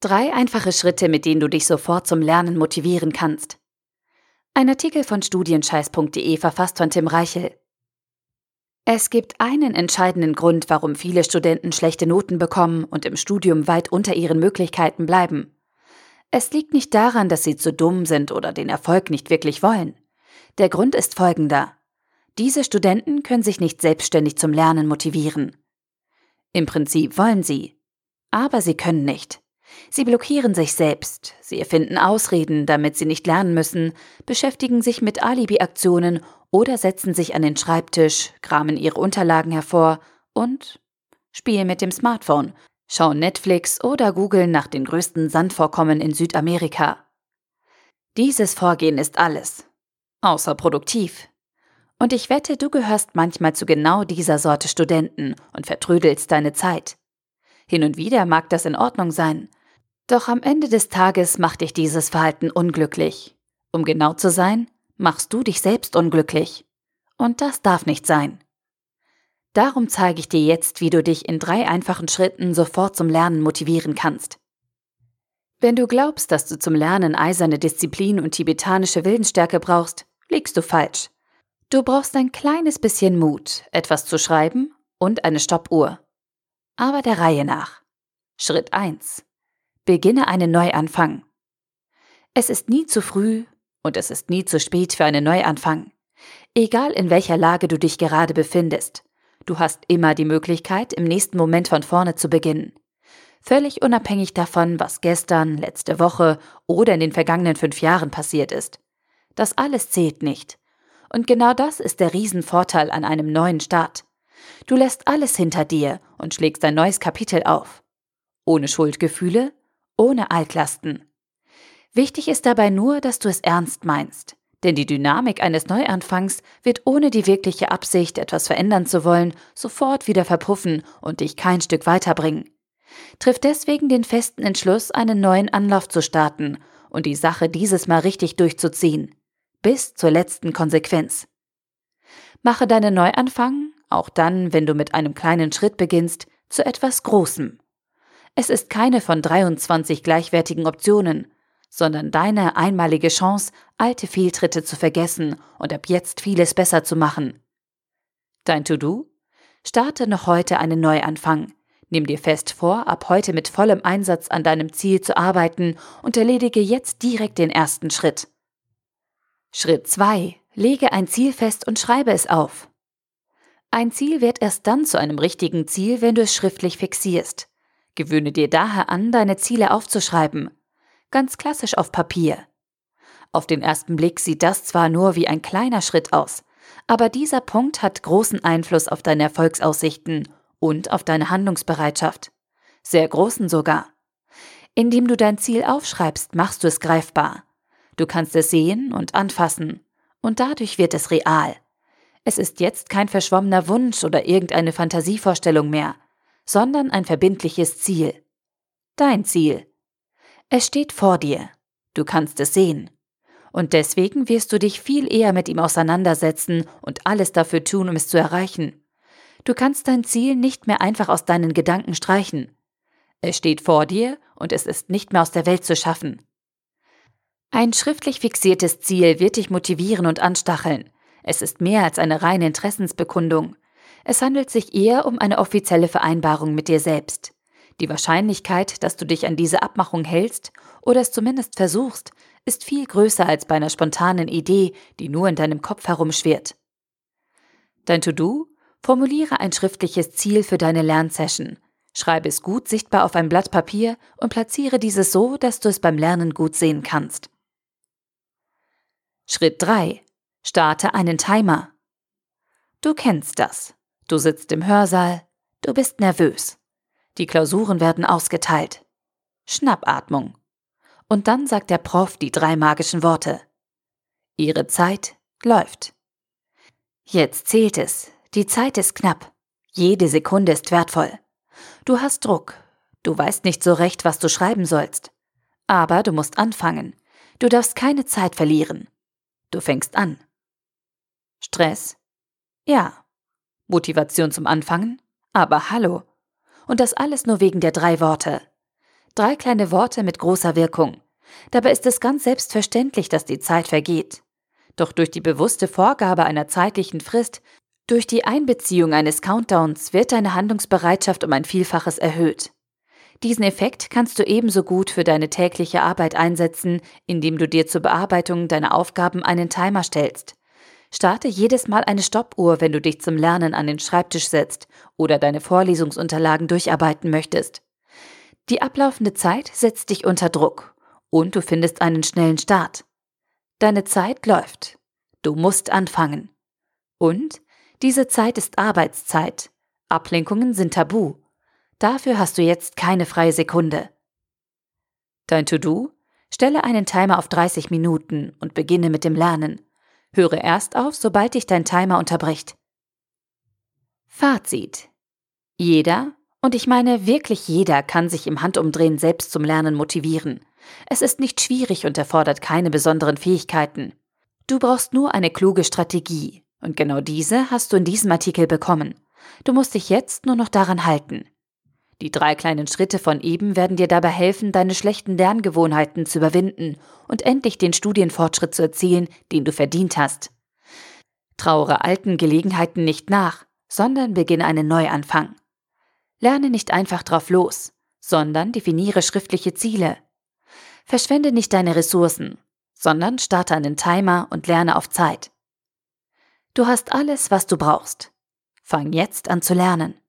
Drei einfache Schritte, mit denen du dich sofort zum Lernen motivieren kannst. Ein Artikel von studienscheiß.de verfasst von Tim Reichel. Es gibt einen entscheidenden Grund, warum viele Studenten schlechte Noten bekommen und im Studium weit unter ihren Möglichkeiten bleiben. Es liegt nicht daran, dass sie zu dumm sind oder den Erfolg nicht wirklich wollen. Der Grund ist folgender. Diese Studenten können sich nicht selbstständig zum Lernen motivieren. Im Prinzip wollen sie, aber sie können nicht. Sie blockieren sich selbst, sie erfinden Ausreden, damit sie nicht lernen müssen, beschäftigen sich mit Alibi-Aktionen oder setzen sich an den Schreibtisch, kramen ihre Unterlagen hervor und spielen mit dem Smartphone, schauen Netflix oder googeln nach den größten Sandvorkommen in Südamerika. Dieses Vorgehen ist alles, außer produktiv. Und ich wette, du gehörst manchmal zu genau dieser Sorte Studenten und vertrödelst deine Zeit. Hin und wieder mag das in Ordnung sein, doch am Ende des Tages macht dich dieses Verhalten unglücklich. Um genau zu sein, machst du dich selbst unglücklich. Und das darf nicht sein. Darum zeige ich dir jetzt, wie du dich in drei einfachen Schritten sofort zum Lernen motivieren kannst. Wenn du glaubst, dass du zum Lernen eiserne Disziplin und tibetanische Willensstärke brauchst, liegst du falsch. Du brauchst ein kleines bisschen Mut, etwas zu schreiben und eine Stoppuhr. Aber der Reihe nach. Schritt 1. Beginne einen Neuanfang. Es ist nie zu früh und es ist nie zu spät für einen Neuanfang. Egal in welcher Lage du dich gerade befindest, du hast immer die Möglichkeit, im nächsten Moment von vorne zu beginnen. Völlig unabhängig davon, was gestern, letzte Woche oder in den vergangenen fünf Jahren passiert ist. Das alles zählt nicht. Und genau das ist der Riesenvorteil an einem neuen Start. Du lässt alles hinter dir und schlägst ein neues Kapitel auf. Ohne Schuldgefühle, ohne Altlasten. Wichtig ist dabei nur, dass du es ernst meinst, denn die Dynamik eines Neuanfangs wird ohne die wirkliche Absicht, etwas verändern zu wollen, sofort wieder verpuffen und dich kein Stück weiterbringen. Triff deswegen den festen Entschluss, einen neuen Anlauf zu starten und die Sache dieses Mal richtig durchzuziehen. Bis zur letzten Konsequenz. Mache deinen Neuanfang, auch dann, wenn du mit einem kleinen Schritt beginnst, zu etwas Großem. Es ist keine von 23 gleichwertigen Optionen, sondern deine einmalige Chance, alte Fehltritte zu vergessen und ab jetzt vieles besser zu machen. Dein To-Do? Starte noch heute einen Neuanfang. Nimm dir fest vor, ab heute mit vollem Einsatz an deinem Ziel zu arbeiten und erledige jetzt direkt den ersten Schritt. Schritt 2. Lege ein Ziel fest und schreibe es auf. Ein Ziel wird erst dann zu einem richtigen Ziel, wenn du es schriftlich fixierst. Gewöhne dir daher an, deine Ziele aufzuschreiben. Ganz klassisch auf Papier. Auf den ersten Blick sieht das zwar nur wie ein kleiner Schritt aus, aber dieser Punkt hat großen Einfluss auf deine Erfolgsaussichten und auf deine Handlungsbereitschaft. Sehr großen sogar. Indem du dein Ziel aufschreibst, machst du es greifbar. Du kannst es sehen und anfassen. Und dadurch wird es real. Es ist jetzt kein verschwommener Wunsch oder irgendeine Fantasievorstellung mehr, sondern ein verbindliches Ziel. Dein Ziel. Es steht vor dir. Du kannst es sehen. Und deswegen wirst du dich viel eher mit ihm auseinandersetzen und alles dafür tun, um es zu erreichen. Du kannst dein Ziel nicht mehr einfach aus deinen Gedanken streichen. Es steht vor dir und es ist nicht mehr aus der Welt zu schaffen. Ein schriftlich fixiertes Ziel wird dich motivieren und anstacheln. Es ist mehr als eine reine Interessensbekundung. Es handelt sich eher um eine offizielle Vereinbarung mit dir selbst. Die Wahrscheinlichkeit, dass du dich an diese Abmachung hältst oder es zumindest versuchst, ist viel größer als bei einer spontanen Idee, die nur in deinem Kopf herumschwirrt. Dein To-Do? Formuliere ein schriftliches Ziel für deine Lernsession. Schreibe es gut sichtbar auf ein Blatt Papier und platziere dieses so, dass du es beim Lernen gut sehen kannst. Schritt 3. Starte einen Timer. Du kennst das. Du sitzt im Hörsaal, du bist nervös. Die Klausuren werden ausgeteilt. Schnappatmung. Und dann sagt der Prof die drei magischen Worte. Ihre Zeit läuft. Jetzt zählt es. Die Zeit ist knapp. Jede Sekunde ist wertvoll. Du hast Druck. Du weißt nicht so recht, was du schreiben sollst. Aber du musst anfangen. Du darfst keine Zeit verlieren. Du fängst an. Stress? Ja. Motivation zum Anfangen? Aber hallo. Und das alles nur wegen der drei Worte. Drei kleine Worte mit großer Wirkung. Dabei ist es ganz selbstverständlich, dass die Zeit vergeht. Doch durch die bewusste Vorgabe einer zeitlichen Frist, durch die Einbeziehung eines Countdowns wird deine Handlungsbereitschaft um ein Vielfaches erhöht. Diesen Effekt kannst du ebenso gut für deine tägliche Arbeit einsetzen, indem du dir zur Bearbeitung deiner Aufgaben einen Timer stellst. Starte jedes Mal eine Stoppuhr, wenn du dich zum Lernen an den Schreibtisch setzt oder deine Vorlesungsunterlagen durcharbeiten möchtest. Die ablaufende Zeit setzt dich unter Druck und du findest einen schnellen Start. Deine Zeit läuft. Du musst anfangen. Und diese Zeit ist Arbeitszeit. Ablenkungen sind tabu. Dafür hast du jetzt keine freie Sekunde. Dein To-Do? Stelle einen Timer auf 30 Minuten und beginne mit dem Lernen. Höre erst auf, sobald dich dein Timer unterbricht. Fazit. Jeder, und ich meine wirklich jeder, kann sich im Handumdrehen selbst zum Lernen motivieren. Es ist nicht schwierig und erfordert keine besonderen Fähigkeiten. Du brauchst nur eine kluge Strategie. Und genau diese hast du in diesem Artikel bekommen. Du musst dich jetzt nur noch daran halten. Die drei kleinen Schritte von eben werden dir dabei helfen, deine schlechten Lerngewohnheiten zu überwinden und endlich den Studienfortschritt zu erzielen, den du verdient hast. Trauere alten Gelegenheiten nicht nach, sondern beginne einen Neuanfang. Lerne nicht einfach drauf los, sondern definiere schriftliche Ziele, Verschwende nicht deine Ressourcen, sondern starte einen Timer und lerne auf Zeit. Du hast alles, was du brauchst. Fang jetzt an zu lernen.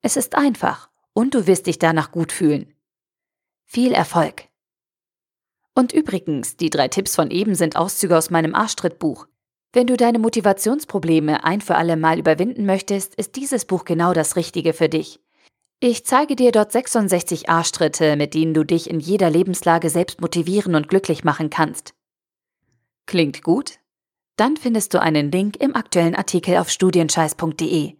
Es ist einfach und du wirst dich danach gut fühlen. Viel Erfolg! Und übrigens, die drei Tipps von eben sind Auszüge aus meinem Arschtrittbuch. Wenn du deine Motivationsprobleme ein für alle Mal überwinden möchtest, ist dieses Buch genau das Richtige für dich. Ich zeige dir dort 66 Arschtritte, mit denen du dich in jeder Lebenslage selbst motivieren und glücklich machen kannst. Klingt gut? Dann findest du einen Link im aktuellen Artikel auf studienscheiß.de.